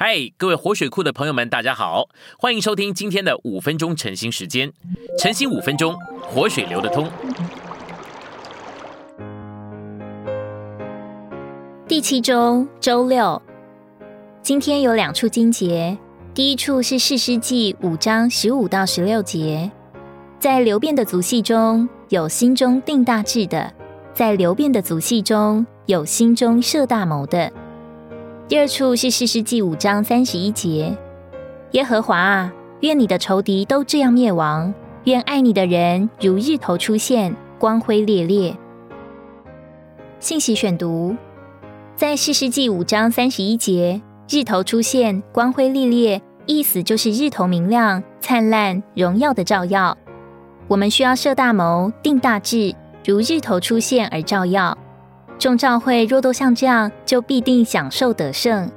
嗨，各位活水库的朋友们，大家好，欢迎收听今天的五分钟晨兴时间。晨兴五分钟，活水流得通。第七周周六，今天有两处经节。第一处是四世纪五章十五到十六节，在流变的族系中有心中定大志的，在流变的族系中有心中设大谋的。第二处是四世纪五章三十一节，耶和华啊，愿你的仇敌都这样灭亡，愿爱你的人如日头出现，光辉烈烈。信息选读，在四世纪五章三十一节，日头出现，光辉烈烈，意思就是日头明亮、灿烂、荣耀的照耀。我们需要设大谋、定大志，如日头出现而照耀。众教会若都像这样，就必定享受得胜。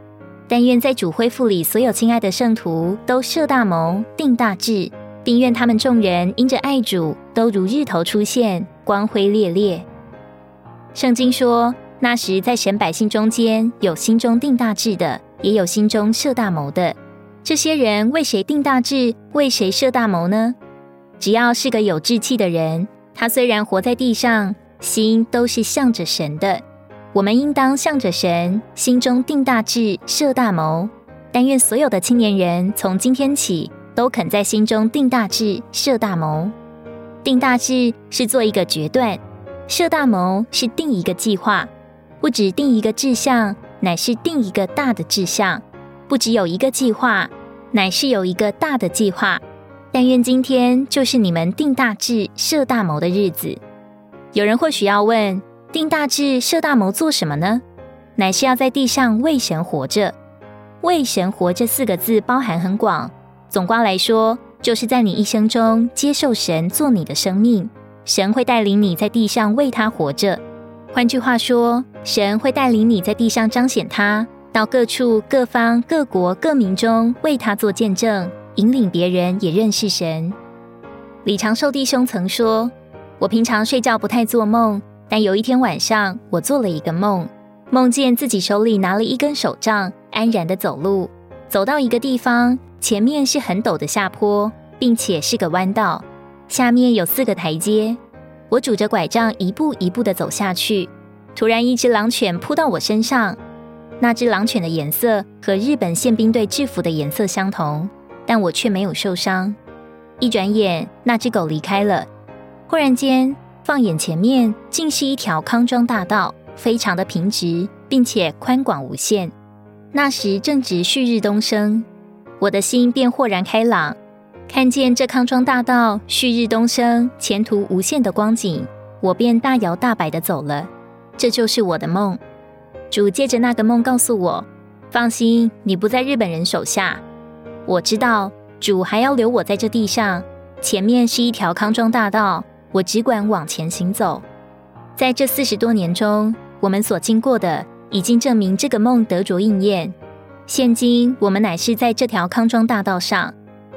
但愿在主恢复里，所有亲爱的圣徒都设大谋、定大志，并愿他们众人因着爱主，都如日头出现，光辉烈烈。圣经说，那时在神百姓中间，有心中定大志的，也有心中设大谋的。这些人为谁定大志，为谁设大谋呢？只要是个有志气的人，他虽然活在地上。心都是向着神的，我们应当向着神，心中定大志，设大谋。但愿所有的青年人从今天起都肯在心中定大志，设大谋。定大志是做一个决断，设大谋是定一个计划。不只定一个志向，乃是定一个大的志向；不只有一个计划，乃是有一个大的计划。但愿今天就是你们定大志、设大谋的日子。有人或许要问：定大志、设大谋做什么呢？乃是要在地上为神活着。为神活这四个字包含很广，总括来说，就是在你一生中接受神做你的生命，神会带领你在地上为他活着。换句话说，神会带领你在地上彰显他，到各处、各方、各国、各民中为他做见证，引领别人也认识神。李长寿弟兄曾说。我平常睡觉不太做梦，但有一天晚上，我做了一个梦，梦见自己手里拿了一根手杖，安然的走路，走到一个地方，前面是很陡的下坡，并且是个弯道，下面有四个台阶。我拄着拐杖，一步一步的走下去。突然，一只狼犬扑到我身上，那只狼犬的颜色和日本宪兵队制服的颜色相同，但我却没有受伤。一转眼，那只狗离开了。忽然间，放眼前面，竟是一条康庄大道，非常的平直，并且宽广无限。那时正值旭日东升，我的心便豁然开朗，看见这康庄大道旭日东升，前途无限的光景，我便大摇大摆的走了。这就是我的梦。主借着那个梦告诉我：放心，你不在日本人手下。我知道主还要留我在这地上，前面是一条康庄大道。我只管往前行走，在这四十多年中，我们所经过的已经证明这个梦得着应验。现今我们乃是在这条康庄大道上，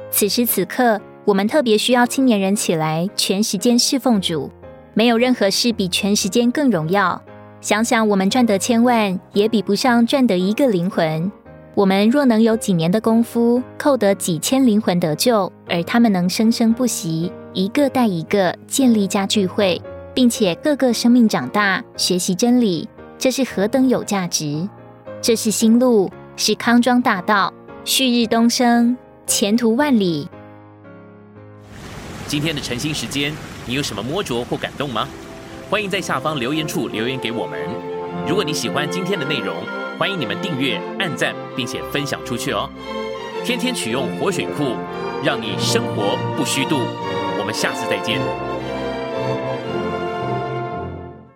此时此刻，我们特别需要青年人起来，全时间侍奉主。没有任何事比全时间更荣耀。想想我们赚得千万，也比不上赚得一个灵魂。我们若能有几年的功夫，扣得几千灵魂得救，而他们能生生不息。一个带一个建立家聚会，并且个个生命长大，学习真理，这是何等有价值！这是新路，是康庄大道，旭日东升，前途万里。今天的晨兴时间，你有什么摸着或感动吗？欢迎在下方留言处留言给我们。如果你喜欢今天的内容，欢迎你们订阅、按赞，并且分享出去哦。天天取用活水库，让你生活不虚度。我们下次再见。